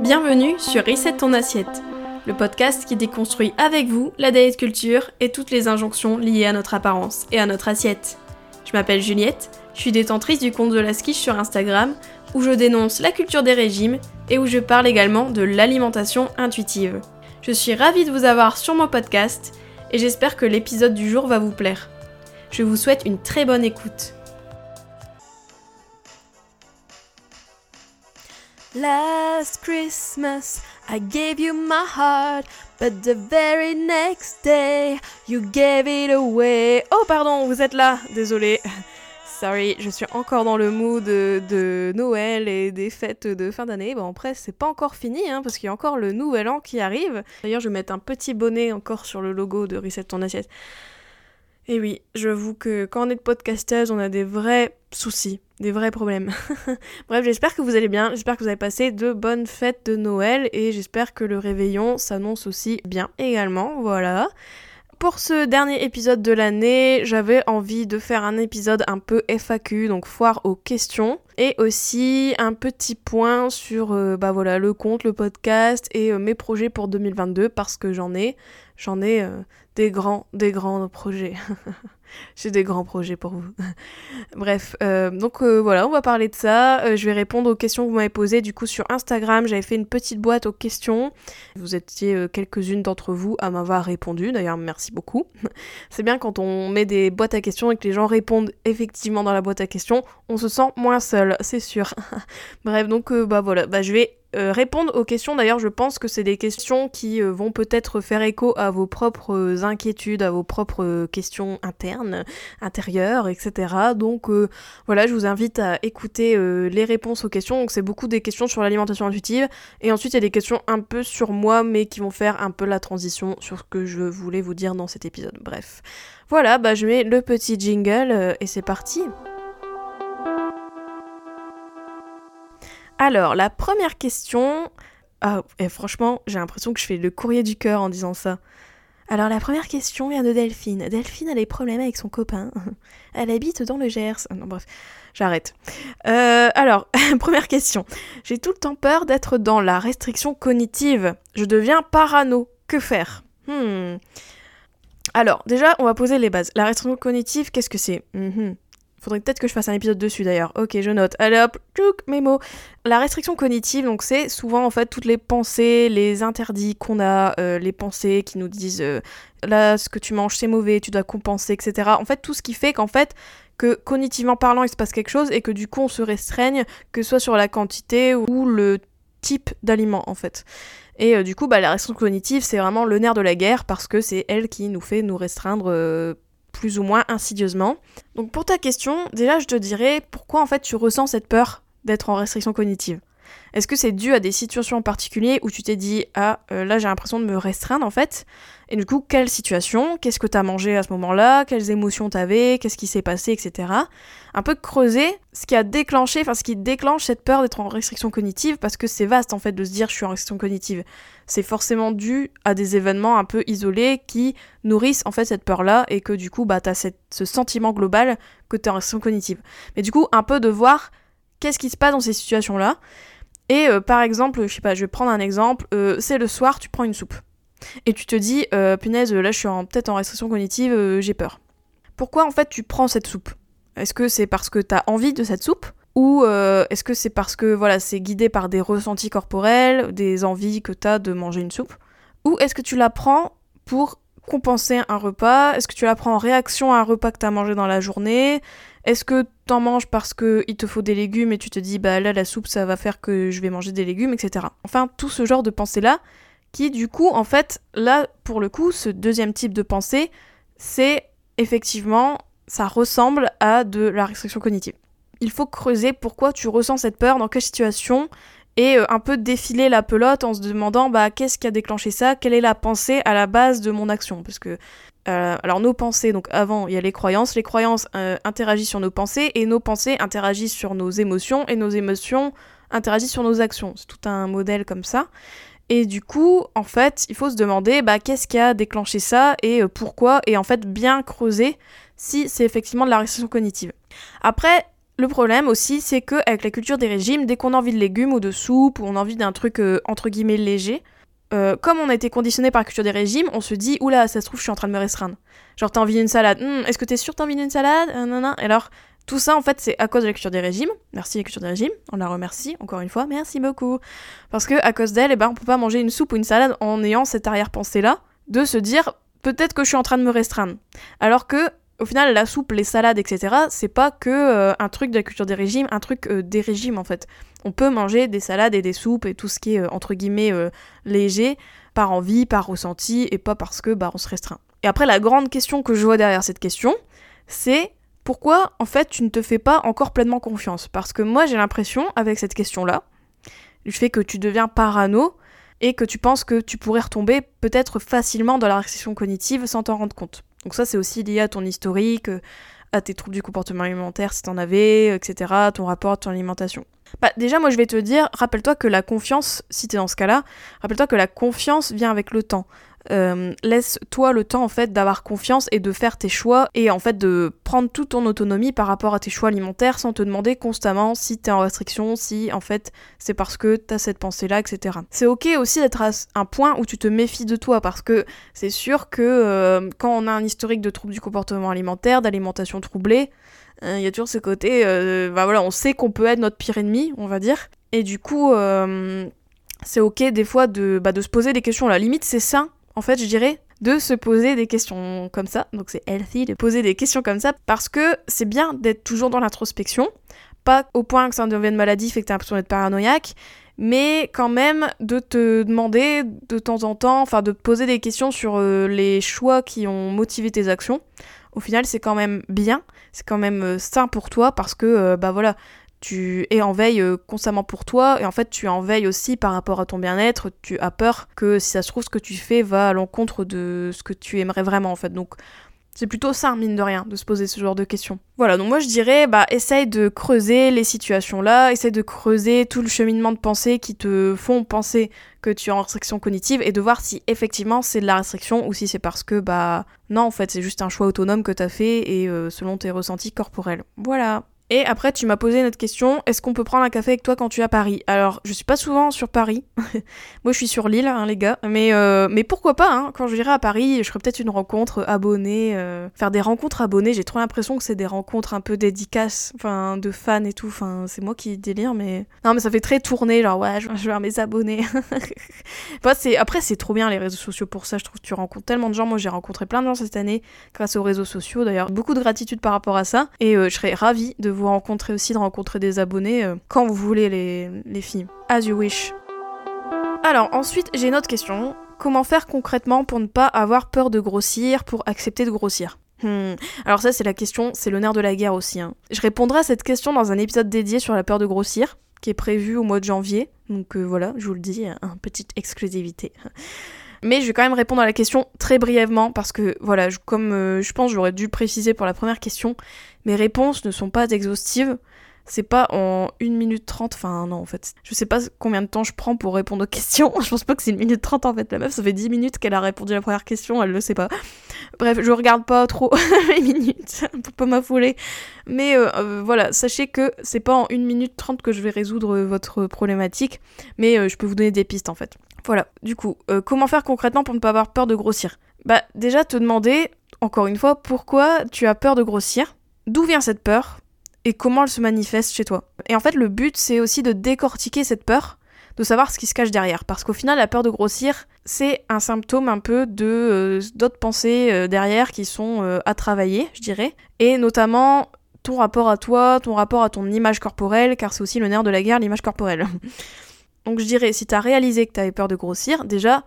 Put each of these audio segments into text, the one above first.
Bienvenue sur Reset ton assiette, le podcast qui déconstruit avec vous la diet culture et toutes les injonctions liées à notre apparence et à notre assiette. Je m'appelle Juliette, je suis détentrice du compte de la skiche sur Instagram où je dénonce la culture des régimes et où je parle également de l'alimentation intuitive. Je suis ravie de vous avoir sur mon podcast et j'espère que l'épisode du jour va vous plaire. Je vous souhaite une très bonne écoute. Last Christmas, I gave you my heart, but the very next day, you gave it away. Oh, pardon, vous êtes là, désolé. Sorry, je suis encore dans le mood de, Noël et des fêtes de fin d'année. Bon, après, c'est pas encore fini, hein, parce qu'il y a encore le nouvel an qui arrive. D'ailleurs, je vais mettre un petit bonnet encore sur le logo de Reset ton assiette. Et oui, j'avoue que quand on est podcasteuse, on a des vrais soucis des vrais problèmes. Bref, j'espère que vous allez bien, j'espère que vous avez passé de bonnes fêtes de Noël et j'espère que le réveillon s'annonce aussi bien également, voilà. Pour ce dernier épisode de l'année, j'avais envie de faire un épisode un peu FAQ, donc foire aux questions, et aussi un petit point sur euh, bah voilà, le compte, le podcast et euh, mes projets pour 2022 parce que j'en ai, j'en ai euh, des grands, des grands projets. J'ai des grands projets pour vous. Bref, euh, donc euh, voilà, on va parler de ça. Euh, je vais répondre aux questions que vous m'avez posées. Du coup, sur Instagram, j'avais fait une petite boîte aux questions. Vous étiez quelques-unes d'entre vous à m'avoir répondu. D'ailleurs, merci beaucoup. C'est bien quand on met des boîtes à questions et que les gens répondent effectivement dans la boîte à questions, on se sent moins seul, c'est sûr. Bref, donc bah voilà, bah je vais euh, répondre aux questions. D'ailleurs, je pense que c'est des questions qui euh, vont peut-être faire écho à vos propres inquiétudes, à vos propres questions internes, intérieures, etc. Donc euh, voilà, je vous invite à écouter les réponses aux questions. Donc c'est beaucoup des questions sur l'alimentation intuitive. Et ensuite, il y a des questions un peu sur moi, mais qui vont faire un peu la transition sur ce que je voulais vous dire dans cet épisode. Bref. Voilà, bah je mets le petit jingle et c'est parti. Alors, la première question. Ah, et franchement, j'ai l'impression que je fais le courrier du cœur en disant ça. Alors, la première question vient de Delphine. Delphine a des problèmes avec son copain. Elle habite dans le Gers. Non, bref, j'arrête. Euh, alors, première question. J'ai tout le temps peur d'être dans la restriction cognitive. Je deviens parano. Que faire? Hmm. Alors, déjà, on va poser les bases. La restriction cognitive, qu'est-ce que c'est? Mhm. Faudrait peut-être que je fasse un épisode dessus d'ailleurs. Ok, je note. Allez hop, tchouk, mes. La restriction cognitive, donc c'est souvent en fait toutes les pensées, les interdits qu'on a, euh, les pensées qui nous disent euh, là ce que tu manges c'est mauvais, tu dois compenser, etc. En fait tout ce qui fait qu'en fait que cognitivement parlant il se passe quelque chose et que du coup on se restreigne, que ce soit sur la quantité ou le type d'aliment en fait. Et euh, du coup, bah, la restriction cognitive, c'est vraiment le nerf de la guerre parce que c'est elle qui nous fait nous restreindre plus ou moins insidieusement. Donc pour ta question, déjà je te dirais pourquoi en fait tu ressens cette peur d'être en restriction cognitive? Est-ce que c'est dû à des situations en particulier où tu t'es dit ah euh, là j'ai l'impression de me restreindre en fait? Et du coup quelle situation? Qu'est-ce que t'as mangé à ce moment-là? Quelles émotions t'avais? Qu'est-ce qui s'est passé etc. Un peu creuser ce qui a déclenché, enfin ce qui déclenche cette peur d'être en restriction cognitive parce que c'est vaste en fait de se dire je suis en restriction cognitive. C'est forcément dû à des événements un peu isolés qui nourrissent en fait cette peur-là et que du coup bah t'as ce sentiment global que t'es en restriction cognitive. Mais du coup un peu de voir qu'est-ce qui se passe dans ces situations-là et euh, par exemple, je sais pas, je vais prendre un exemple, euh, c'est le soir, tu prends une soupe. Et tu te dis, euh, punaise, là je suis peut-être en restriction cognitive, j'ai peur. Pourquoi en fait tu prends cette soupe? Est-ce que c'est parce que t'as envie de cette soupe? Ou est-ce que c'est parce que voilà, c'est guidé par des ressentis corporels, des envies que t'as de manger une soupe? Ou est-ce que tu la prends pour compenser un repas? Est-ce que tu la prends en réaction à un repas que t'as mangé dans la journée? Est-ce que t'en manges parce qu'il te faut des légumes et tu te dis bah là la soupe ça va faire que je vais manger des légumes, etc. Enfin tout ce genre de pensée là qui du coup en fait là pour le coup ce deuxième type de pensée c'est effectivement ça ressemble à de la restriction cognitive. Il faut creuser pourquoi tu ressens cette peur, dans quelle situation, et euh, un peu défiler la pelote en se demandant bah qu'est-ce qui a déclenché ça, quelle est la pensée à la base de mon action, parce que euh, alors nos pensées, donc avant il y a les croyances, les croyances euh, interagissent sur nos pensées et nos pensées interagissent sur nos émotions et nos émotions interagissent sur nos actions. C'est tout un modèle comme ça. Et du coup, en fait, il faut se demander bah, qu'est-ce qui a déclenché ça et euh, pourquoi, et en fait bien creuser si c'est effectivement de la restriction cognitive. Après, le problème aussi, c'est que avec la culture des régimes, dès qu'on a envie de légumes ou de soupe ou on a envie d'un truc entre guillemets léger, euh, comme on a été conditionné par la culture des régimes, on se dit oula, ça se trouve, je suis en train de me restreindre. Genre, t'as envie d'une salade. Hum, est-ce que t'es sûr t'as envie d'une salade? Euh, non, non. Et alors, tout ça, en fait, c'est à cause de la culture des régimes. Merci la culture des régimes. On la remercie, encore une fois. Merci beaucoup. Parce que à cause d'elle, eh ben, on peut pas manger une soupe ou une salade en ayant cette arrière-pensée-là de se dire peut-être que je suis en train de me restreindre. Alors que au final, la soupe, les salades, etc., c'est pas que euh, un truc de la culture des régimes, un truc euh, des régimes en fait. On peut manger des salades et des soupes et tout ce qui est euh, entre guillemets léger par envie, par ressenti et pas parce que bah on se restreint. Et après, la grande question que je vois derrière cette question, c'est pourquoi en fait tu ne te fais pas encore pleinement confiance? Parce que moi j'ai l'impression avec cette question-là, du fait que tu deviens parano et que tu penses que tu pourrais retomber peut-être facilement dans la restriction cognitive sans t'en rendre compte. Donc ça c'est aussi lié à ton historique, euh, à tes troubles du comportement alimentaire si t'en avais, etc., ton rapport à ton alimentation. Bah déjà moi je vais te dire, rappelle-toi que la confiance, si t'es dans ce cas-là, rappelle-toi que la confiance vient avec le temps. Euh, laisse-toi le temps en fait d'avoir confiance et de faire tes choix et en fait de prendre toute ton autonomie par rapport à tes choix alimentaires sans te demander constamment si t'es en restriction, si en fait c'est parce que t'as cette pensée là, etc. C'est ok aussi d'être à un point où tu te méfies de toi parce que c'est sûr que euh, quand on a un historique de troubles du comportement alimentaire, d'alimentation troublée, euh, il y a toujours ce côté, bah voilà, on sait qu'on peut être notre pire ennemi, on va dire. Et du coup, c'est ok des fois de, bah, de se poser des questions. La limite, c'est ça en fait, je dirais, de se poser des questions comme ça. Donc c'est healthy de poser des questions comme ça parce que c'est bien d'être toujours dans l'introspection. Pas au point que ça en devienne maladif et que t'as l'impression d'être paranoïaque, mais quand même de te demander de temps en temps, enfin de poser des questions sur euh, les choix qui ont motivé tes actions. Au final, c'est quand même bien, c'est quand même euh, sain pour toi parce que, euh, bah voilà, tu es en veille euh, constamment pour toi et en fait tu es en veille aussi par rapport à ton bien-être, tu as peur que si ça se trouve ce que tu fais va à l'encontre de ce que tu aimerais vraiment en fait. Donc c'est plutôt ça, mine de rien, de se poser ce genre de questions. Voilà, donc moi je dirais, bah, essaye de creuser les situations là, essaye de creuser tout le cheminement de pensée qui te font penser que tu es en restriction cognitive et de voir si effectivement c'est de la restriction ou si c'est parce que, bah, non, en fait, c'est juste un choix autonome que t'as fait et euh, selon tes ressentis corporels. Voilà. Et après, tu m'as posé une autre question est-ce qu'on peut prendre un café avec toi quand tu es à Paris? Alors, je suis pas souvent sur Paris. Moi, je suis sur l'île, hein, les gars. Mais, euh, mais pourquoi pas hein? Quand je virai à Paris, je ferai peut-être une rencontre abonnée. Euh, faire des rencontres abonnées, j'ai trop l'impression que c'est des rencontres un peu dédicaces, enfin, de fans et tout. Enfin, c'est moi qui délire, mais. Non, mais ça fait très tourner, genre, ouais, je vais vers mes abonnés. enfin, c'est... Après, c'est trop bien les réseaux sociaux pour ça. Je trouve que tu rencontres tellement de gens. Moi, j'ai rencontré plein de gens cette année grâce aux réseaux sociaux. D'ailleurs, beaucoup de gratitude par rapport à ça. Et euh, je serais ravie de vous rencontrer aussi, de rencontrer des abonnés euh, quand vous voulez les, les filles. As you wish. Alors ensuite, j'ai une autre question. Comment faire concrètement pour ne pas avoir peur de grossir, pour accepter de grossir? Hmm. Alors ça c'est la question, c'est le nerf de la guerre aussi. Hein. Je répondrai à cette question dans un épisode dédié sur la peur de grossir, qui est prévu au mois de janvier. Donc euh, voilà, je vous le dis, une petite exclusivité. Mais je vais quand même répondre à la question très brièvement parce que voilà, comme euh, je pense j'aurais dû préciser pour la première question, mes réponses ne sont pas exhaustives. C'est pas en 1 minute 30, enfin non en fait. Je sais pas combien de temps je prends pour répondre aux questions. je pense pas que c'est 1 minute 30 en fait. La meuf, ça fait 10 minutes qu'elle a répondu à la première question, elle le sait pas. Bref, je regarde pas trop les minutes pour pas m'affouler. Mais euh, euh, voilà, sachez que c'est pas en 1 minute 30 que je vais résoudre votre problématique, mais je peux vous donner des pistes en fait. Voilà, du coup, euh, comment faire concrètement pour ne pas avoir peur de grossir? Bah déjà te demander, encore une fois, pourquoi tu as peur de grossir, d'où vient cette peur, et comment elle se manifeste chez toi. Et en fait le but c'est aussi de décortiquer cette peur, de savoir ce qui se cache derrière, parce qu'au final la peur de grossir c'est un symptôme un peu de euh, d'autres pensées euh, derrière qui sont à travailler, je dirais, et notamment ton rapport à toi, ton rapport à ton image corporelle, car c'est aussi le nerf de la guerre, l'image corporelle. Donc je dirais, si t'as réalisé que t'avais peur de grossir, déjà,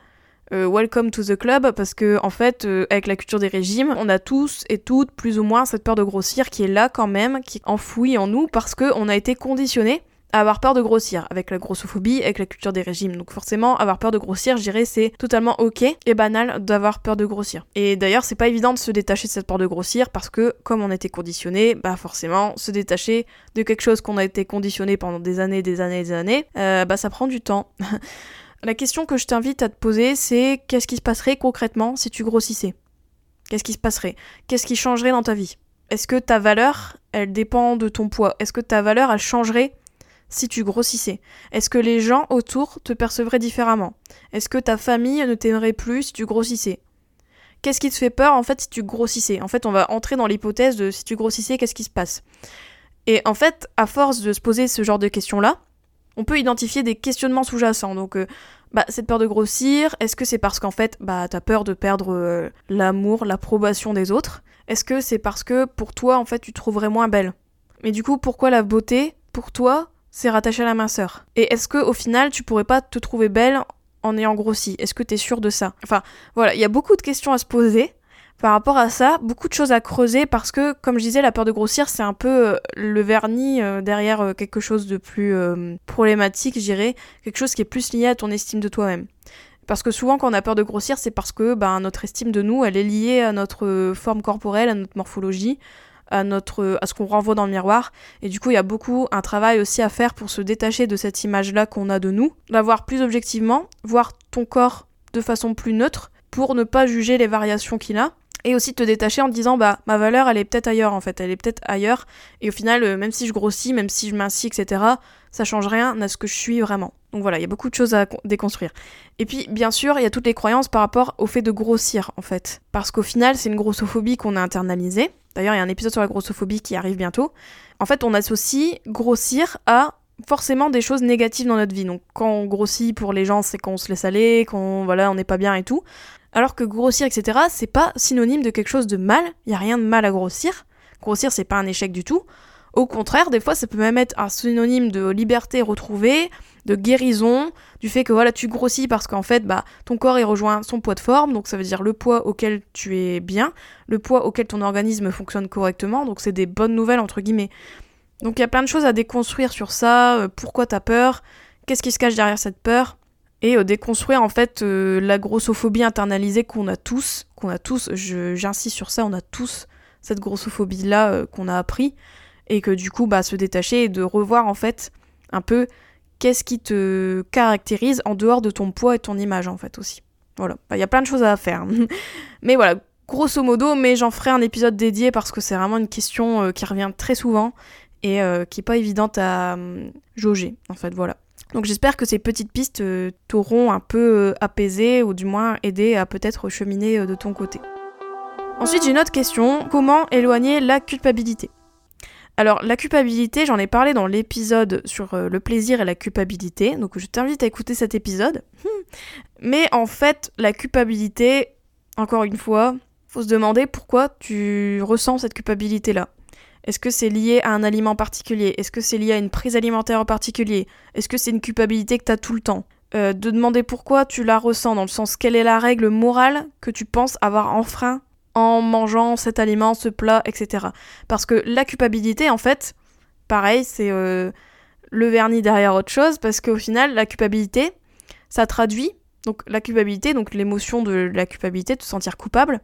euh, welcome to the club, parce que en fait, euh, avec la culture des régimes, on a tous et toutes plus ou moins cette peur de grossir qui est là quand même, qui est enfouie en nous, parce qu'on a été conditionné avoir peur de grossir, avec la grossophobie, avec la culture des régimes. Donc forcément, avoir peur de grossir, je dirais, c'est totalement ok et banal d'avoir peur de grossir. Et d'ailleurs, c'est pas évident de se détacher de cette peur de grossir parce que, comme on a été conditionné, bah forcément, se détacher de quelque chose qu'on a été conditionné pendant des années, des années, des années, euh, bah ça prend du temps. La question que je t'invite à te poser, c'est qu'est-ce qui se passerait concrètement si tu grossissais? Qu'est-ce qui se passerait? Qu'est-ce qui changerait dans ta vie? Est-ce que ta valeur, elle dépend de ton poids? Est-ce que ta valeur, elle changerait si tu grossissais? Est-ce que les gens autour te percevraient différemment? Est-ce que ta famille ne t'aimerait plus si tu grossissais? Qu'est-ce qui te fait peur en fait si tu grossissais? En fait, on va entrer dans l'hypothèse de si tu grossissais, qu'est-ce qui se passe? Et en fait, à force de se poser ce genre de questions-là, on peut identifier des questionnements sous-jacents. Donc, euh, bah, cette peur de grossir, est-ce que c'est parce qu'en fait, bah, t'as peur de perdre euh, l'amour, l'approbation des autres? Est-ce que c'est parce que pour toi, en fait, tu te trouverais moins belle? Mais du coup, pourquoi la beauté, pour toi, c'est rattaché à la minceur? Et est-ce que au final, tu pourrais pas te trouver belle en ayant grossi? Est-ce que tu es sûr de ça? Enfin, voilà, il y a beaucoup de questions à se poser par rapport à ça, beaucoup de choses à creuser parce que, comme je disais, la peur de grossir, c'est un peu euh, le vernis euh, derrière euh, quelque chose de plus problématique, je dirais, quelque chose qui est plus lié à ton estime de toi-même. Parce que souvent, quand on a peur de grossir, c'est parce que ben, notre estime de nous, elle est liée à notre forme corporelle, à notre morphologie, à, notre, à ce qu'on renvoie dans le miroir. Et du coup, il y a beaucoup un travail aussi à faire pour se détacher de cette image-là qu'on a de nous, la voir plus objectivement, voir ton corps de façon plus neutre pour ne pas juger les variations qu'il a. Et aussi te détacher en disant bah ma valeur elle est peut-être ailleurs en fait, elle est peut-être ailleurs et au final euh, même si je grossis, même si je m'incie etc, ça change rien à ce que je suis vraiment. Donc voilà, il y a beaucoup de choses à déconstruire. Et puis, bien sûr, il y a toutes les croyances par rapport au fait de grossir, en fait. Parce qu'au final, c'est une grossophobie qu'on a internalisée. D'ailleurs, il y a un épisode sur la grossophobie qui arrive bientôt. En fait, on associe grossir à forcément des choses négatives dans notre vie. Donc, quand on grossit pour les gens, c'est qu'on se laisse aller, qu'on voilà, on n'est pas bien et tout. Alors que grossir, etc., c'est pas synonyme de quelque chose de mal. Il y a rien de mal à grossir. Grossir, c'est pas un échec du tout. Au contraire, des fois, ça peut même être un synonyme de liberté retrouvée, de guérison, du fait que voilà, tu grossis parce qu'en fait, bah, ton corps il rejoint son poids de forme, donc ça veut dire le poids auquel tu es bien, le poids auquel ton organisme fonctionne correctement, donc c'est des bonnes nouvelles entre guillemets. Donc il y a plein de choses à déconstruire sur ça, euh, pourquoi t'as peur, qu'est-ce qui se cache derrière cette peur, et euh, déconstruire en fait euh, la grossophobie internalisée qu'on a tous, qu'on a tous, j'insiste sur ça, on a tous cette grossophobie là qu'on a appris et que du coup bah se détacher et de revoir en fait un peu qu'est-ce qui te caractérise en dehors de ton poids et ton image en fait aussi. Voilà, bah, il y a plein de choses à faire. mais voilà, grosso modo, mais j'en ferai un épisode dédié parce que c'est vraiment une question euh, qui revient très souvent et euh, qui est pas évidente à euh, jauger en fait, voilà. Donc j'espère que ces petites pistes t'auront un peu apaisé ou du moins aidé à peut-être cheminer de ton côté. Ensuite j'ai une autre question, comment éloigner la culpabilité? Alors, la culpabilité, j'en ai parlé dans l'épisode sur euh, le plaisir et la culpabilité, donc je t'invite à écouter cet épisode. Hmm. Mais en fait, la culpabilité, encore une fois, faut se demander pourquoi tu ressens cette culpabilité-là. Est-ce que c'est lié à un aliment particulier? Est-ce que c'est lié à une prise alimentaire en particulier? Est-ce que c'est une culpabilité que tu as tout le temps? Euh, De demander pourquoi tu la ressens, dans le sens quelle est la règle morale que tu penses avoir enfreint en mangeant cet aliment, ce plat, etc. Parce que la culpabilité, en fait, pareil, c'est euh, le vernis derrière autre chose, parce qu'au final, la culpabilité, ça traduit, donc la culpabilité, donc l'émotion de la culpabilité, de se sentir coupable,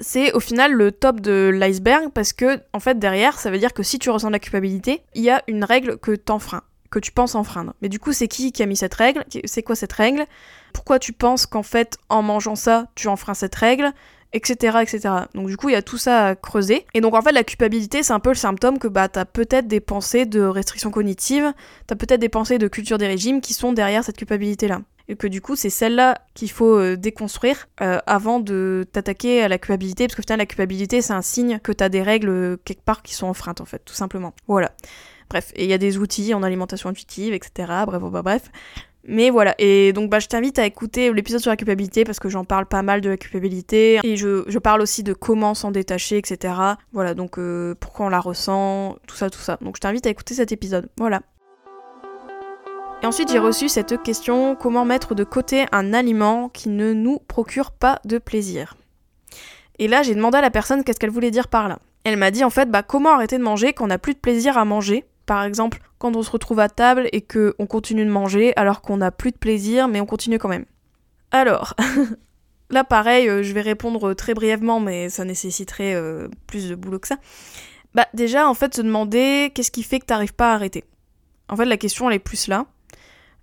c'est au final le top de l'iceberg, parce que, en fait, derrière, ça veut dire que si tu ressens de la culpabilité, il y a une règle que t'enfreins que tu penses enfreindre. Mais du coup, c'est qui qui a mis cette règle? C'est quoi cette règle? Pourquoi tu penses qu'en fait, en mangeant ça, tu enfreins cette règle? Etc., etc. Donc du coup, il y a tout ça à creuser. Et donc en fait, la culpabilité, c'est un peu le symptôme que bah t'as peut-être des pensées de restriction cognitive, t'as peut-être des pensées de culture des régimes qui sont derrière cette culpabilité-là. Et que du coup, c'est celle-là qu'il faut euh, déconstruire euh, avant de t'attaquer à la culpabilité, parce que la culpabilité, c'est un signe que t'as des règles euh, quelque part qui sont enfreintes, en fait, tout simplement. Voilà. Bref, et il y a des outils en alimentation intuitive, etc. Bref, bref, bref. Mais voilà, et donc bah, je t'invite à écouter l'épisode sur la culpabilité parce que j'en parle pas mal de la culpabilité et je, parle aussi de comment s'en détacher, etc. Voilà, donc pourquoi on la ressent, tout ça, tout ça. Donc je t'invite à écouter cet épisode. Voilà. Et ensuite j'ai reçu cette question comment mettre de côté un aliment qui ne nous procure pas de plaisir? Et là j'ai demandé à la personne qu'est-ce qu'elle voulait dire par là. Elle m'a dit en fait bah comment arrêter de manger quand on n'a plus de plaisir à manger? Par exemple, quand on se retrouve à table et qu'on continue de manger alors qu'on n'a plus de plaisir, mais on continue quand même. Alors, là pareil, euh, je vais répondre très brièvement, mais ça nécessiterait euh, plus de boulot que ça. Bah déjà, en fait, se demander qu'est-ce qui fait que t'arrives pas à arrêter? En fait, la question, elle est plus là.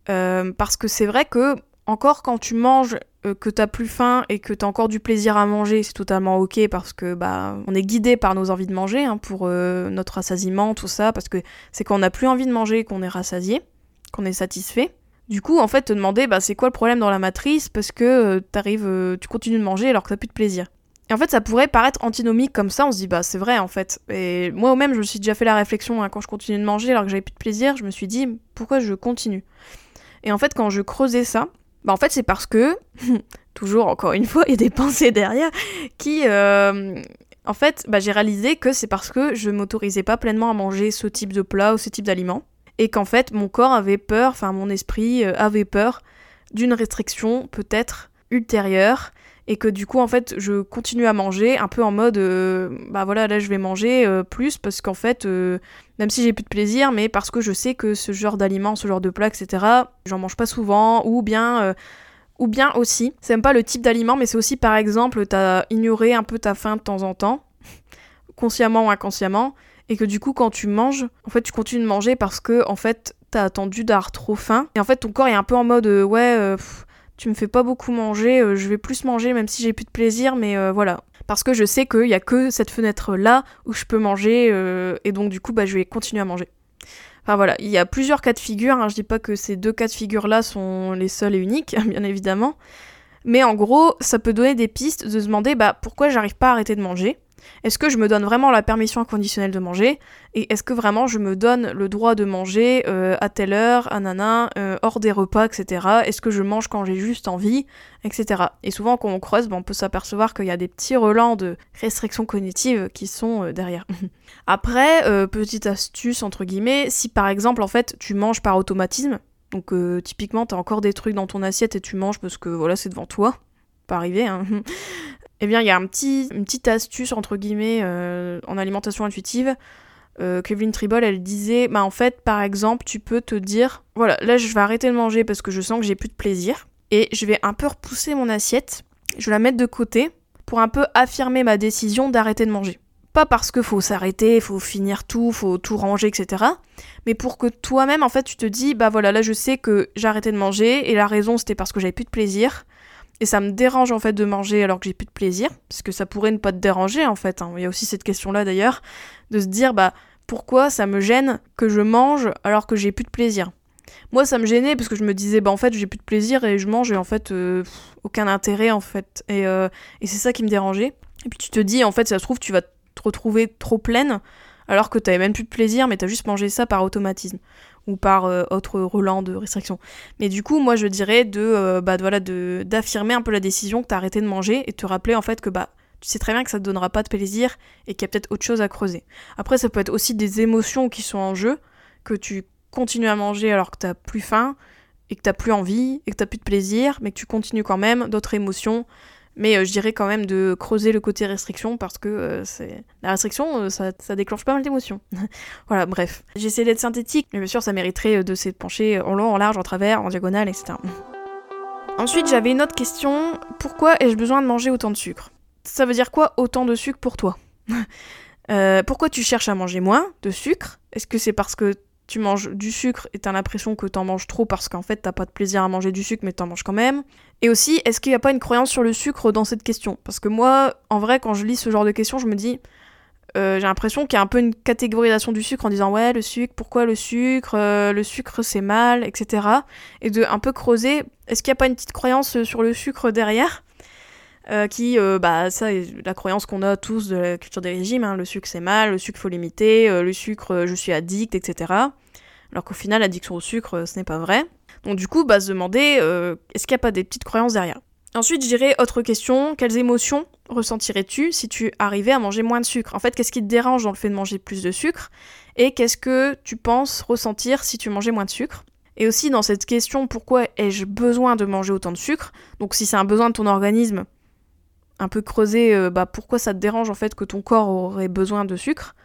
Euh, parce que c'est vrai que, encore quand tu manges euh, que t'as plus faim et que t'as encore du plaisir à manger, c'est totalement ok parce que bah on est guidé par nos envies de manger hein, pour euh, notre rassasiement, tout ça, parce que c'est quand on n'a plus envie de manger qu'on est rassasié, qu'on est satisfait. Du coup, en fait, te demander bah c'est quoi le problème dans la matrice parce que euh, t'arrives, tu continues de manger alors que t'as plus de plaisir. Et en fait, ça pourrait paraître antinomique comme ça, on se dit bah c'est vrai en fait. Et moi même, je me suis déjà fait la réflexion hein, quand je continuais de manger alors que j'avais plus de plaisir, je me suis dit pourquoi je continue? Et en fait, quand je creusais ça, bah en fait c'est parce que, toujours encore une fois, il y a des pensées derrière qui... Euh, en fait, bah, j'ai réalisé que c'est parce que je m'autorisais pas pleinement à manger ce type de plat ou ce type d'aliment. Et qu'en fait, mon corps avait peur, enfin mon esprit euh, avait peur d'une restriction peut-être ultérieure et que du coup en fait je continue à manger un peu en mode euh, bah voilà là je vais manger euh, plus parce qu'en fait euh, même si j'ai plus de plaisir mais parce que je sais que ce genre d'aliment ce genre de plat etc j'en mange pas souvent ou bien ou bien aussi. C'est même pas le type d'aliment mais c'est aussi par exemple t'as ignoré un peu ta faim de temps en temps consciemment ou inconsciemment et que du coup quand tu manges en fait tu continues de manger parce que en fait t'as attendu d'avoir trop faim. Et en fait ton corps est un peu en mode ouais tu me fais pas beaucoup manger, euh, je vais plus manger même si j'ai plus de plaisir, mais euh, voilà. Parce que je sais qu'il y a que cette fenêtre là où je peux manger, euh, et donc du coup bah, je vais continuer à manger. Enfin voilà, il y a plusieurs cas de figure, hein. je dis pas que ces deux cas de figure là sont les seuls et uniques, bien évidemment. Mais en gros, ça peut donner des pistes de se demander bah, pourquoi j'arrive pas à arrêter de manger? Est-ce que je me donne vraiment la permission inconditionnelle de manger Et est-ce que vraiment je me donne le droit de manger euh, à telle heure, à nana, euh, hors des repas, etc. Est-ce que je mange quand j'ai juste envie, etc. Et souvent quand on creuse, ben, on peut s'apercevoir qu'il y a des petits relents de restrictions cognitives qui sont euh, derrière. Après, petite astuce entre guillemets, si par exemple en fait tu manges par automatisme, donc typiquement t'as encore des trucs dans ton assiette et tu manges parce que voilà c'est devant toi, pas arriver, hein. Eh bien, il y a une petite astuce, entre guillemets, euh, en alimentation intuitive. Euh, Kevin Tribol, elle disait, bah en fait, par exemple, tu peux te dire, voilà, là je vais arrêter de manger parce que je sens que j'ai plus de plaisir, et je vais un peu repousser mon assiette, je vais la mettre de côté pour un peu affirmer ma décision d'arrêter de manger. Pas parce que faut s'arrêter, faut finir tout, faut tout ranger, etc. Mais pour que toi-même, en fait, tu te dis, bah voilà, là je sais que j'ai arrêté de manger, et la raison c'était parce que j'avais plus de plaisir, et ça me dérange en fait de manger alors que j'ai plus de plaisir, parce que ça pourrait ne pas te déranger en fait. Hein. Il y a aussi cette question-là d'ailleurs, de se dire bah pourquoi ça me gêne que je mange alors que j'ai plus de plaisir? Moi ça me gênait parce que je me disais bah en fait j'ai plus de plaisir et je mange et en fait euh, aucun intérêt en fait. Et, euh, et c'est ça qui me dérangeait. Et puis tu te dis en fait ça se trouve tu vas te retrouver trop pleine alors que t'avais même plus de plaisir mais t'as juste mangé ça par automatisme ou par euh, autre relan de restriction. Mais du coup, moi je dirais de euh, bah voilà d'affirmer un peu la décision que t'as arrêté de manger et te rappeler en fait que bah tu sais très bien que ça te donnera pas de plaisir et qu'il y a peut-être autre chose à creuser. Après ça peut être aussi des émotions qui sont en jeu, que tu continues à manger alors que t'as plus faim et que t'as plus envie et que t'as plus de plaisir, mais que tu continues quand même, d'autres émotions, mais euh, je dirais quand même de creuser le côté restriction parce que euh, c'est la restriction, euh, ça, ça, déclenche pas mal d'émotions. voilà, bref. J'essaie d'être synthétique, mais bien sûr, ça mériterait de penché en long, en large, en travers, en diagonale, etc. Ensuite, j'avais une autre question. Pourquoi ai-je besoin de manger autant de sucre? Ça veut dire quoi autant de sucre pour toi? Pourquoi tu cherches à manger moins de sucre? Est-ce que c'est parce que tu manges du sucre et t'as l'impression que t'en manges trop parce qu'en fait t'as pas de plaisir à manger du sucre mais t'en manges quand même? Et aussi, est-ce qu'il n'y a pas une croyance sur le sucre dans cette question? Parce que moi, en vrai, quand je lis ce genre de questions, je me dis, euh, j'ai l'impression qu'il y a un peu une catégorisation du sucre en disant ouais le sucre, pourquoi le sucre, euh, le sucre c'est mal, etc. Et de un peu creuser, est-ce qu'il n'y a pas une petite croyance sur le sucre derrière? Euh, qui, bah, ça, la croyance qu'on a tous de la culture des régimes, hein, le sucre c'est mal, le sucre faut limiter, le sucre je suis addict, etc. Alors qu'au final, l'addiction au sucre, ce n'est pas vrai. Donc du coup, bah, se demander, est-ce qu'il n'y a pas des petites croyances derrière? Ensuite, je dirais, autre question, quelles émotions ressentirais-tu si tu arrivais à manger moins de sucre? En fait, qu'est-ce qui te dérange dans le fait de manger plus de sucre? Et qu'est-ce que tu penses ressentir si tu mangeais moins de sucre? Et aussi dans cette question, pourquoi ai-je besoin de manger autant de sucre? Donc si c'est un besoin de ton organisme, un peu creuser euh, bah, pourquoi ça te dérange en fait que ton corps aurait besoin de sucre,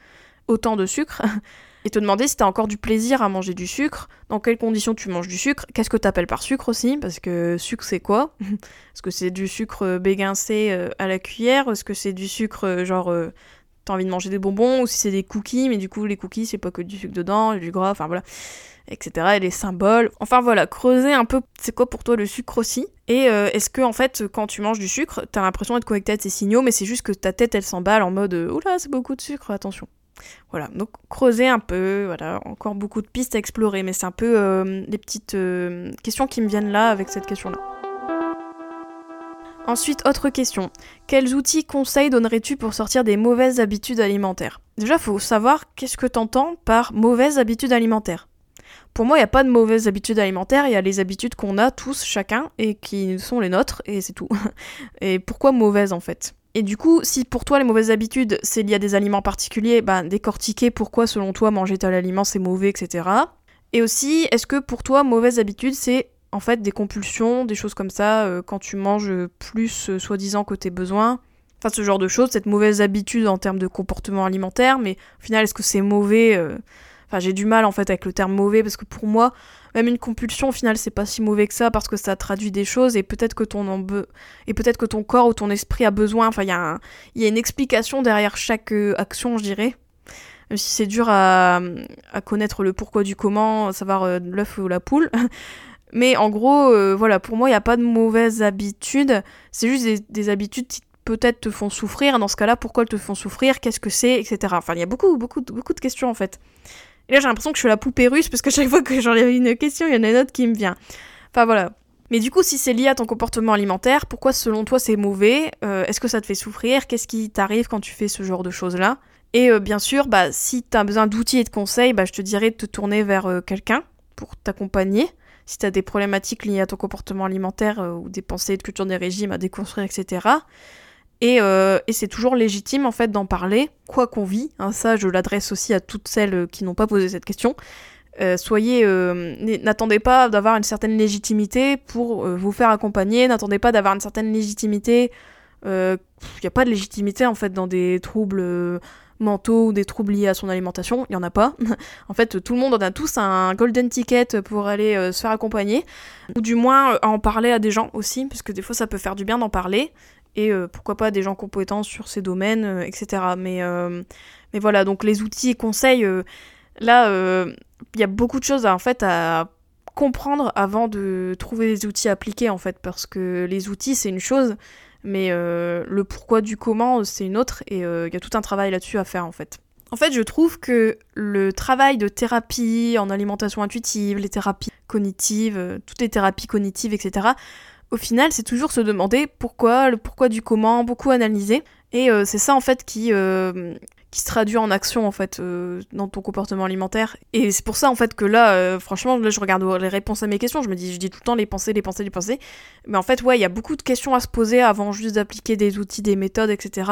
autant de sucre, et te demander si tu as encore du plaisir à manger du sucre, dans quelles conditions tu manges du sucre, qu'est-ce que tu appelles par sucre aussi, parce que sucre c'est quoi? Est-ce que c'est du sucre béguincé euh, à la cuillère? Est-ce que c'est du sucre euh, genre t'as envie de manger des bonbons ou si c'est des cookies, mais du coup les cookies c'est pas que du sucre dedans, du gras, enfin voilà, etc. Et les symboles. Enfin voilà, creuser un peu c'est quoi pour toi le sucre aussi? Et euh, est-ce que en fait quand tu manges du sucre, t'as l'impression d'être connecté à tes signaux, mais c'est juste que ta tête elle s'emballe en mode euh, oula c'est beaucoup de sucre, attention. Voilà, donc creuser un peu, voilà, encore beaucoup de pistes à explorer, mais c'est un peu euh, les petites questions qui me viennent là avec cette question-là. Ensuite, autre question. Quels outils, conseils donnerais-tu pour sortir des mauvaises habitudes alimentaires? Déjà, faut savoir qu'est-ce que t'entends par mauvaises habitudes alimentaires. Pour moi, il n'y a pas de mauvaises habitudes alimentaires, il y a les habitudes qu'on a tous, chacun, et qui sont les nôtres, et c'est tout. et pourquoi mauvaises en fait? Et du coup, si pour toi les mauvaises habitudes, c'est lié à des aliments particuliers, bah décortiquer pourquoi selon toi manger tel aliment c'est mauvais, etc. Et aussi, est-ce que pour toi mauvaise habitude c'est en fait des compulsions, des choses comme ça, euh, quand tu manges plus euh, soi-disant que tes besoins? Enfin, ce genre de choses, cette mauvaise habitude en termes de comportement alimentaire, mais au final, est-ce que c'est mauvais euh, Enfin, j'ai du mal en fait avec le terme mauvais parce que pour moi, même une compulsion, au final, c'est pas si mauvais que ça parce que ça traduit des choses et peut-être que ton et peut-être que ton corps ou ton esprit a besoin. Enfin, il y, a une explication derrière chaque action, je dirais. Même si c'est dur à, à, connaître le pourquoi du comment, savoir l'œuf ou la poule. Mais en gros, euh, voilà, pour moi, il n'y a pas de mauvaises habitudes. C'est juste des, habitudes qui peut-être te font souffrir. Dans ce cas-là, pourquoi elles te font souffrir? Qu'est-ce que c'est? Etc. Enfin, il y a beaucoup, beaucoup, beaucoup de questions en fait. Et là, j'ai l'impression que je suis la poupée russe parce que chaque fois que j'en ai une question, il y en a une autre qui me vient. Enfin, voilà. Mais du coup, si c'est lié à ton comportement alimentaire, pourquoi selon toi c'est mauvais? Euh, Est-ce que ça te fait souffrir? Qu'est-ce qui t'arrive quand tu fais ce genre de choses-là? Et euh, bien sûr, bah, si tu as besoin d'outils et de conseils, bah, je te dirais de te tourner vers quelqu'un pour t'accompagner si tu as des problématiques liées à ton comportement alimentaire euh, ou des pensées de culture des régimes à déconstruire, etc. Euh, et, c'est toujours légitime en fait d'en parler, quoi qu'on vit. Hein, ça, je l'adresse aussi à toutes celles euh, qui n'ont pas posé cette question. soyez, n'attendez pas d'avoir une certaine légitimité pour vous faire accompagner. N'attendez pas d'avoir une certaine légitimité. Il n'y a pas de légitimité en fait dans des troubles mentaux ou des troubles liés à son alimentation, il n'y en a pas. en fait, tout le monde en a tous un golden ticket pour aller euh, se faire accompagner, ou du moins euh, en parler à des gens aussi, parce que des fois ça peut faire du bien d'en parler, et euh, pourquoi pas des gens compétents sur ces domaines, etc. Mais, mais voilà, donc les outils et conseils, là, il y a beaucoup de choses en fait à comprendre avant de trouver des outils appliqués en fait, parce que les outils c'est une chose, mais euh, le pourquoi du comment, c'est une autre, et euh, il y a tout un travail là-dessus à faire en fait. En fait, je trouve que le travail de thérapie en alimentation intuitive, les thérapies cognitives, euh, toutes les thérapies cognitives, etc., au final, c'est toujours se demander pourquoi, le pourquoi du comment, beaucoup analyser. Et c'est ça en fait qui, qui se traduit en action en fait euh, dans ton comportement alimentaire. Et c'est pour ça en fait que là, euh, franchement, là je regarde les réponses à mes questions, je me dis, je dis tout le temps les pensées, les pensées, les pensées. Mais en fait, ouais, il y a beaucoup de questions à se poser avant juste d'appliquer des outils, des méthodes, etc.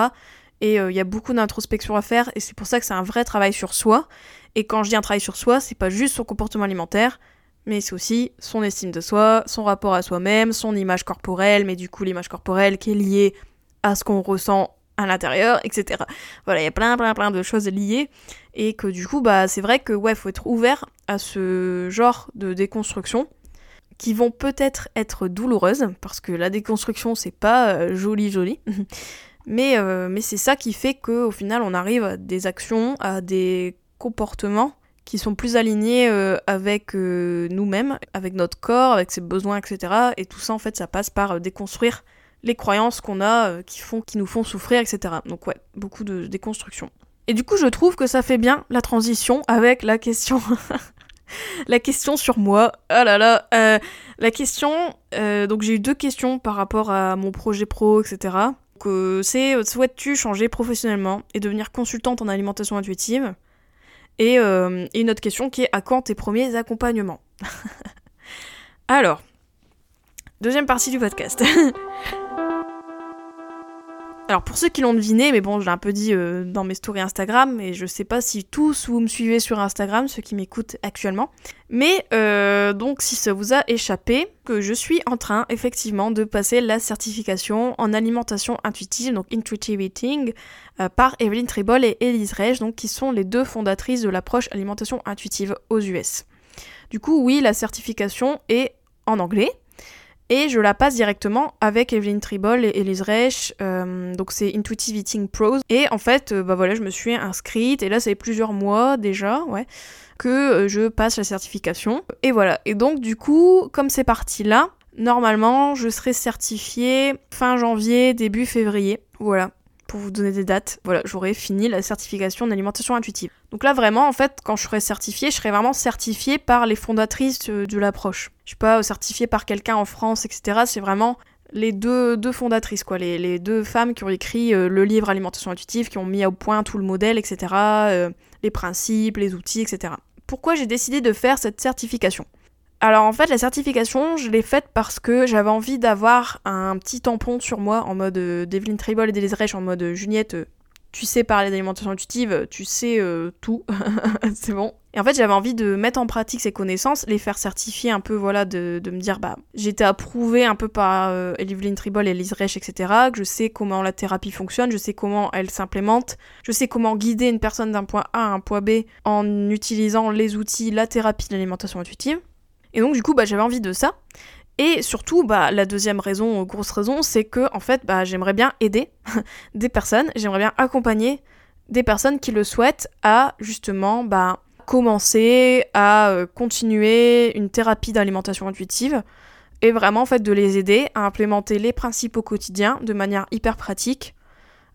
Et euh, il y a beaucoup d'introspection à faire, et c'est pour ça que c'est un vrai travail sur soi. Et quand je dis un travail sur soi, c'est pas juste son comportement alimentaire, mais c'est aussi son estime de soi, son rapport à soi-même, son image corporelle, mais du coup l'image corporelle qui est liée à ce qu'on ressent à l'intérieur, etc. Voilà, il y a plein, plein, plein de choses liées. Et que du coup, bah, c'est vrai que, ouais, faut être ouvert à ce genre de déconstruction qui vont peut-être être douloureuses, parce que la déconstruction, c'est pas euh, joli, joli. mais euh, mais c'est ça qui fait qu'au final, on arrive à des actions, à des comportements qui sont plus alignés euh, avec nous-mêmes, avec notre corps, avec ses besoins, etc. Et tout ça, en fait, ça passe par déconstruire les croyances qu'on a euh, qui, font, qui nous font souffrir, etc. Donc ouais, beaucoup de déconstruction. Et du coup, je trouve que ça fait bien la transition avec la question. la question sur moi. Oh là là. Euh, la question. Euh, donc j'ai eu deux questions par rapport à mon projet pro, etc. Donc c'est souhaites-tu changer professionnellement et devenir consultante en alimentation intuitive? Et, et une autre question qui est à quand tes premiers accompagnements Alors, deuxième partie du podcast. Alors pour ceux qui l'ont deviné, mais bon, je l'ai un peu dit euh, dans mes stories Instagram, et je sais pas si tous vous me suivez sur Instagram, ceux qui m'écoutent actuellement. Mais euh, donc si ça vous a échappé, que je suis en train effectivement de passer la certification en alimentation intuitive, donc Intuitive Eating, euh, par Evelyn Tribol et Elise Reich, donc qui sont les deux fondatrices de l'approche alimentation intuitive aux US. Du coup, oui, la certification est en anglais. Et je la passe directement avec Evelyn Tribol et Elise Reich. Euh, donc c'est Intuitive Eating Pros. Et en fait, euh, bah voilà, je me suis inscrite et là, ça fait plusieurs mois déjà, ouais, que euh, je passe la certification. Et voilà. Et donc, du coup, comme c'est parti là, normalement, je serai certifiée fin janvier, début février. Voilà pour vous donner des dates, voilà, j'aurai fini la certification d'alimentation intuitive. Donc là, vraiment, en fait, quand je serai certifiée, je serai vraiment certifiée par les fondatrices de, l'approche. Je suis pas certifiée par quelqu'un en France, etc. C'est vraiment les deux, deux fondatrices, quoi, les, deux femmes qui ont écrit euh, le livre Alimentation intuitive, qui ont mis au point tout le modèle, etc., euh, les principes, les outils, etc. Pourquoi j'ai décidé de faire cette certification? Alors en fait, la certification, je l'ai faite parce que j'avais envie d'avoir un petit tampon sur moi en mode euh, Devlin Tribal et Delis Reich en mode euh, Juliette, euh, tu sais parler d'alimentation intuitive, tu sais tout, c'est bon. Et en fait, j'avais envie de mettre en pratique ces connaissances, les faire certifier un peu, voilà, de, me dire, bah, j'étais approuvée un peu par euh, Evelyn Tribol et Lise Reich, etc., que je sais comment la thérapie fonctionne, je sais comment elle s'implémente, je sais comment guider une personne d'un point A à un point B en utilisant les outils, la thérapie de l'alimentation intuitive. Et donc du coup, bah, j'avais envie de ça. Et surtout, bah, la deuxième raison, grosse raison, c'est que en fait, bah, j'aimerais bien aider des personnes, j'aimerais bien accompagner des personnes qui le souhaitent à justement bah, commencer à euh, continuer une thérapie d'alimentation intuitive. Et vraiment en fait de les aider à implémenter les principes au quotidien de manière hyper pratique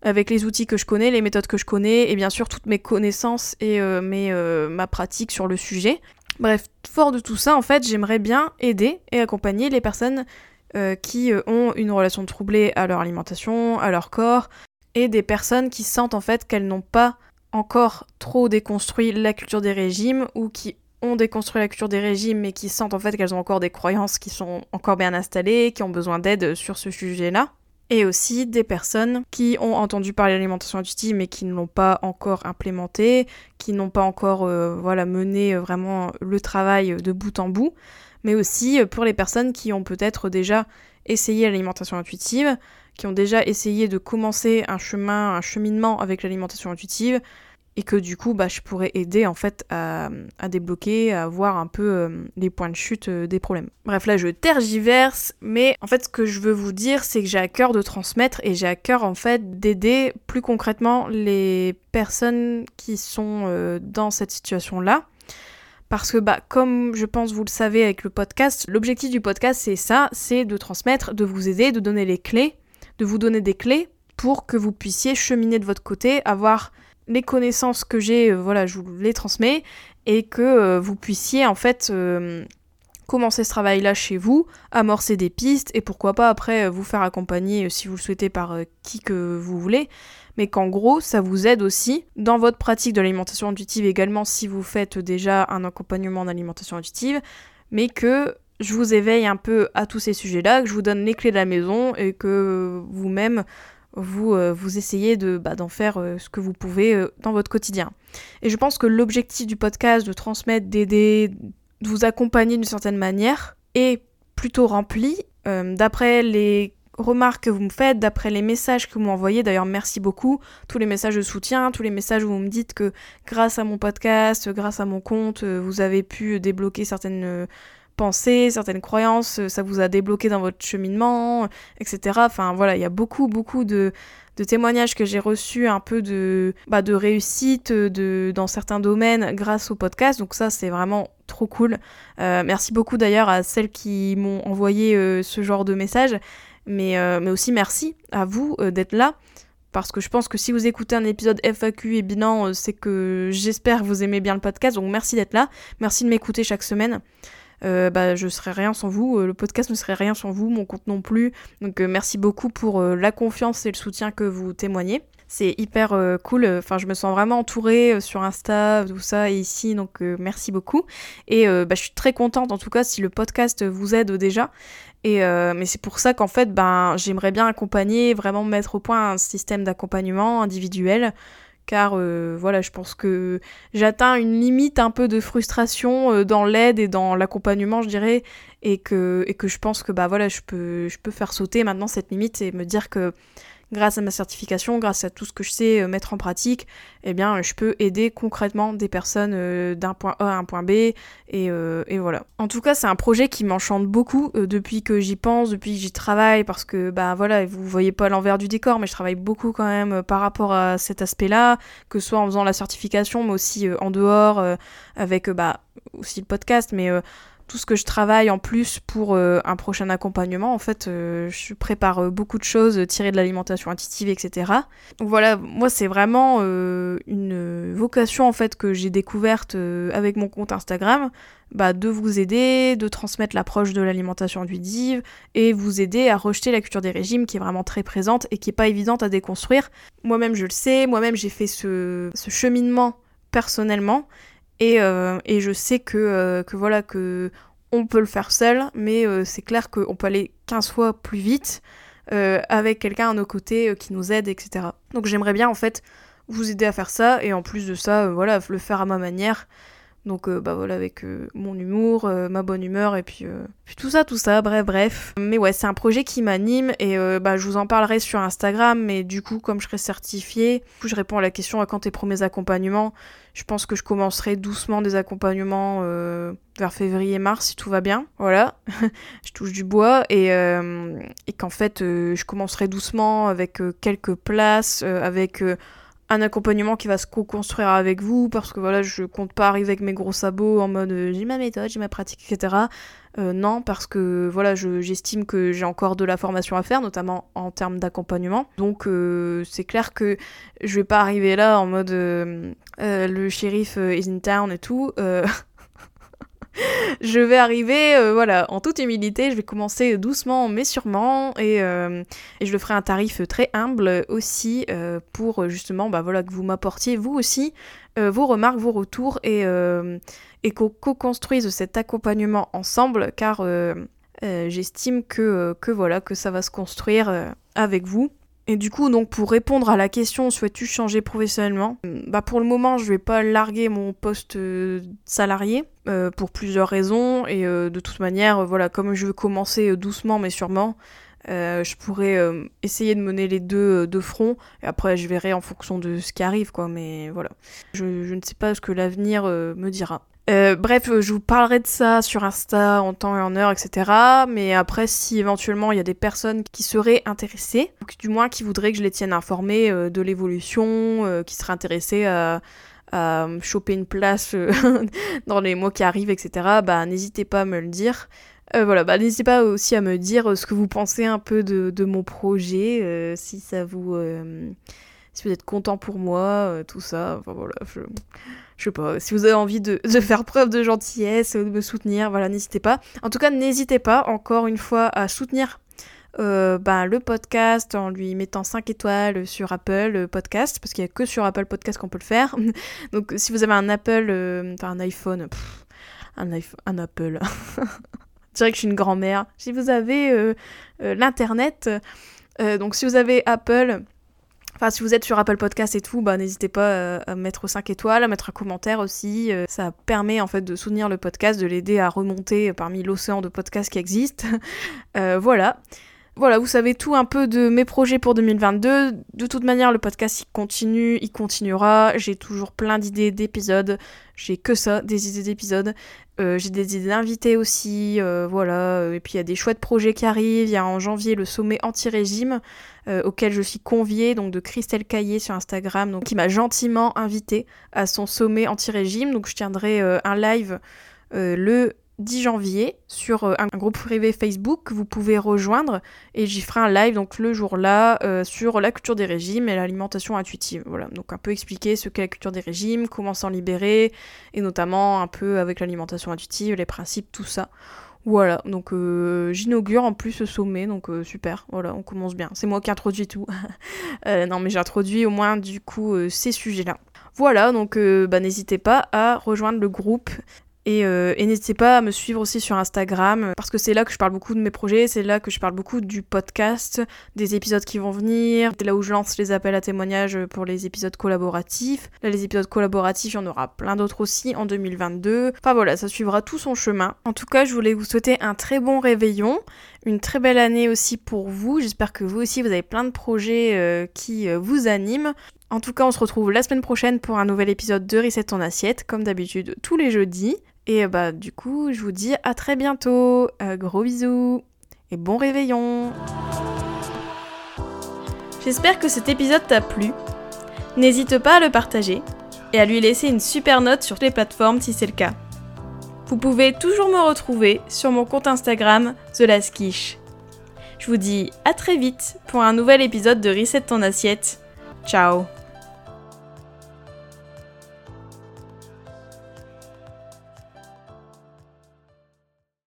avec les outils que je connais, les méthodes que je connais et bien sûr toutes mes connaissances et euh, euh, ma pratique sur le sujet Bref, fort de tout ça, en fait, j'aimerais bien aider et accompagner les personnes euh, qui euh, ont une relation troublée à leur alimentation, à leur corps, et des personnes qui sentent en fait qu'elles n'ont pas encore trop déconstruit la culture des régimes ou qui ont déconstruit la culture des régimes mais qui sentent en fait qu'elles ont encore des croyances qui sont encore bien installées, qui ont besoin d'aide sur ce sujet-là et aussi des personnes qui ont entendu parler de l'alimentation intuitive mais qui ne l'ont pas encore implémentée, qui n'ont pas encore euh, voilà, mené euh, vraiment le travail de bout en bout, mais aussi euh, pour les personnes qui ont peut-être déjà essayé l'alimentation intuitive, qui ont déjà essayé de commencer un chemin, un cheminement avec l'alimentation intuitive, et que du coup bah, je pourrais aider en fait à, débloquer, à voir un peu euh, les points de chute euh, des problèmes. Bref là je tergiverse, mais en fait ce que je veux vous dire c'est que j'ai à cœur de transmettre et j'ai à cœur en fait d'aider plus concrètement les personnes qui sont euh, dans cette situation là. Parce que bah comme je pense vous le savez avec le podcast, l'objectif du podcast c'est ça, c'est de transmettre, de vous aider, de donner les clés, de vous donner des clés pour que vous puissiez cheminer de votre côté, avoir les connaissances que j'ai, euh, voilà, je vous les transmets et que euh, vous puissiez en fait euh, commencer ce travail-là chez vous, amorcer des pistes et pourquoi pas après vous faire accompagner si vous le souhaitez par qui que vous voulez. Mais qu'en gros, ça vous aide aussi dans votre pratique de l'alimentation intuitive également si vous faites déjà un accompagnement d'alimentation intuitive, mais que je vous éveille un peu à tous ces sujets-là, que je vous donne les clés de la maison et que vous-même vous, euh, vous essayez de, bah, d'en faire euh, ce que vous pouvez euh, dans votre quotidien. Et je pense que l'objectif du podcast, de transmettre, d'aider, de vous accompagner d'une certaine manière, est plutôt rempli. d'après les remarques que vous me faites, d'après les messages que vous m'envoyez, d'ailleurs merci beaucoup, tous les messages de soutien, tous les messages où vous me dites que grâce à mon podcast, grâce à mon compte, vous avez pu débloquer certaines pensées, certaines croyances, euh, ça vous a débloqué dans votre cheminement, etc. Enfin voilà, il y a beaucoup, beaucoup de, témoignages que j'ai reçus un peu de, bah, de réussite de, dans certains domaines grâce au podcast. Donc ça, c'est vraiment trop cool. Euh, merci beaucoup d'ailleurs à celles qui m'ont envoyé euh, ce genre de messages. Mais, mais aussi merci à vous d'être là. Parce que je pense que si vous écoutez un épisode FAQ et bilan, c'est que j'espère vous aimez bien le podcast. Donc merci d'être là. Merci de m'écouter chaque semaine. Euh, bah, je serais rien sans vous, euh, le podcast ne serait rien sans vous, mon compte non plus. Donc euh, merci beaucoup pour la confiance et le soutien que vous témoignez. C'est hyper cool, enfin je me sens vraiment entourée sur Insta, tout ça et ici, donc merci beaucoup. Et bah, je suis très contente en tout cas si le podcast vous aide déjà. Et mais c'est pour ça qu'en fait, ben, j'aimerais bien accompagner, vraiment mettre au point un système d'accompagnement individuel car euh, voilà, je pense que j'atteins une limite un peu de frustration euh, dans l'aide et dans l'accompagnement, je dirais, et que, et que je pense que bah voilà, je peux, je peux faire sauter maintenant cette limite et me dire que grâce à ma certification, grâce à tout ce que je sais euh, mettre en pratique, eh bien, je peux aider concrètement des personnes euh, d'un point A à un point B, et, euh, et voilà. En tout cas, c'est un projet qui m'enchante beaucoup depuis que j'y pense, depuis que j'y travaille, parce que, bah voilà, vous voyez pas l'envers du décor, mais je travaille beaucoup quand même par rapport à cet aspect-là, que ce soit en faisant la certification, mais aussi en dehors, avec, bah, aussi le podcast, mais tout ce que je travaille en plus pour euh, un prochain accompagnement. En fait, euh, je prépare euh, beaucoup de choses tirées de l'alimentation intuitive, etc. Donc voilà, moi c'est vraiment une vocation en fait que j'ai découverte avec mon compte Instagram, bah, de vous aider, de transmettre l'approche de l'alimentation intuitive et vous aider à rejeter la culture des régimes qui est vraiment très présente et qui est pas évidente à déconstruire. Moi-même je le sais, moi-même j'ai fait ce, ce cheminement personnellement euh, et, je sais que, euh, que, voilà, que on peut le faire seul, mais euh, c'est clair qu'on peut aller 15 fois plus vite avec quelqu'un à nos côtés qui nous aide, etc. Donc j'aimerais bien en fait vous aider à faire ça, et en plus de ça, voilà, le faire à ma manière. Donc euh, bah voilà avec euh, mon humour, euh, ma bonne humeur et puis, puis, tout ça, tout ça, bref, bref. Mais ouais, c'est un projet qui m'anime et bah je vous en parlerai sur Instagram, mais du coup comme je serai certifiée, je réponds à la question à quand tes premiers accompagnements? Je pense que je commencerai doucement des accompagnements vers février-mars si tout va bien. Voilà, je touche du bois et, et qu'en fait je commencerai doucement avec quelques places, avec un accompagnement qui va se co-construire avec vous parce que voilà je compte pas arriver avec mes gros sabots en mode euh, j'ai ma méthode j'ai ma pratique etc euh, non parce que voilà j'estime que j'ai encore de la formation à faire notamment en termes d'accompagnement. Donc euh, c'est clair que je vais pas arriver là en mode le shérif is in town et tout je vais arriver, euh, voilà, en toute humilité, je vais commencer doucement mais sûrement et, euh, je le ferai un tarif très humble aussi euh, pour justement, bah voilà, que vous m'apportiez vous aussi vos remarques, vos retours et, et qu'on co-construise cet accompagnement ensemble car j'estime que voilà, que ça va se construire avec vous. Et du coup, donc pour répondre à la question souhaites-tu changer professionnellement? Bah pour le moment, je vais pas larguer mon poste euh, salarié euh, pour plusieurs raisons et euh, de toute manière, voilà, comme je veux commencer doucement mais sûrement, je pourrais essayer de mener les deux de front et après je verrai en fonction de ce qui arrive quoi. Mais voilà, je ne sais pas ce que l'avenir me dira. Euh, bref, je vous parlerai de ça sur Insta en temps et en heure, etc. Mais après, si éventuellement il y a des personnes qui seraient intéressées, ou du moins qui voudraient que je les tienne informées euh, de l'évolution, euh, qui seraient intéressées à, choper une place dans les mois qui arrivent, etc., bah n'hésitez pas à me le dire. voilà, bah n'hésitez pas aussi à me dire ce que vous pensez un peu de, de mon projet, si ça vous... si vous êtes content pour moi, tout ça. Enfin voilà, je je sais pas, si vous avez envie de, faire preuve de gentillesse, de me soutenir, voilà, n'hésitez pas. En tout cas, n'hésitez pas, encore une fois, à soutenir euh, ben, le podcast en lui mettant 5 étoiles sur Apple Podcast, parce qu'il n'y a que sur Apple Podcast qu'on peut le faire. Donc si vous avez un Apple, euh, enfin un iPhone, un, un Apple, je dirais que je suis une grand-mère. Si vous avez euh, l'Internet, donc si vous avez Apple, Enfin, si vous êtes sur Apple Podcast et tout, bah, n'hésitez pas euh, à mettre 5 étoiles, à mettre un commentaire aussi. Euh, ça permet en fait de soutenir le podcast, de l'aider à remonter parmi l'océan de podcasts qui existent. Euh, voilà. Voilà, vous savez tout un peu de mes projets pour 2022. De toute manière, le podcast il continue, il continuera. J'ai toujours plein d'idées d'épisodes. J'ai que ça, des idées d'épisodes. Euh, j'ai des idées d'invités aussi, euh, voilà. Et puis il y a des chouettes projets qui arrivent. Il y a en janvier le sommet anti-régime euh, auquel je suis conviée, donc de Christelle Caillé sur Instagram, donc qui m'a gentiment invité à son sommet anti-régime. Donc je tiendrai un live le 10 janvier sur euh, un groupe privé Facebook que vous pouvez rejoindre et j'y ferai un live donc le jour-là euh, sur la culture des régimes et l'alimentation intuitive. Voilà, donc un peu expliquer ce qu'est la culture des régimes, comment s'en libérer et notamment un peu avec l'alimentation intuitive, les principes, tout ça. Voilà, donc euh, j'inaugure en plus ce sommet, donc super, voilà, on commence bien. C'est moi qui introduis tout. non mais j'introduis au moins du coup ces sujets-là. Voilà, donc bah, n'hésitez pas à rejoindre le groupe Euh, et, n'hésitez pas à me suivre aussi sur Instagram, parce que c'est là que je parle beaucoup de mes projets, c'est là que je parle beaucoup du podcast, des épisodes qui vont venir, c'est là où je lance les appels à témoignages pour les épisodes collaboratifs. Là, les épisodes collaboratifs, il y en aura plein d'autres aussi en 2022. Enfin voilà, ça suivra tout son chemin. En tout cas, je voulais vous souhaiter un très bon réveillon, une très belle année aussi pour vous. J'espère que vous aussi, vous avez plein de projets euh, qui euh, vous animent. En tout cas, on se retrouve la semaine prochaine pour un nouvel épisode de Reset ton assiette, comme d'habitude tous les jeudis. Et bah du coup, je vous dis à très bientôt. Euh, gros bisous et bon réveillon. J'espère que cet épisode t'a plu. N'hésite pas à le partager et à lui laisser une super note sur les plateformes si c'est le cas. Vous pouvez toujours me retrouver sur mon compte Instagram The Je vous dis à très vite pour un nouvel épisode de Reset ton assiette. Ciao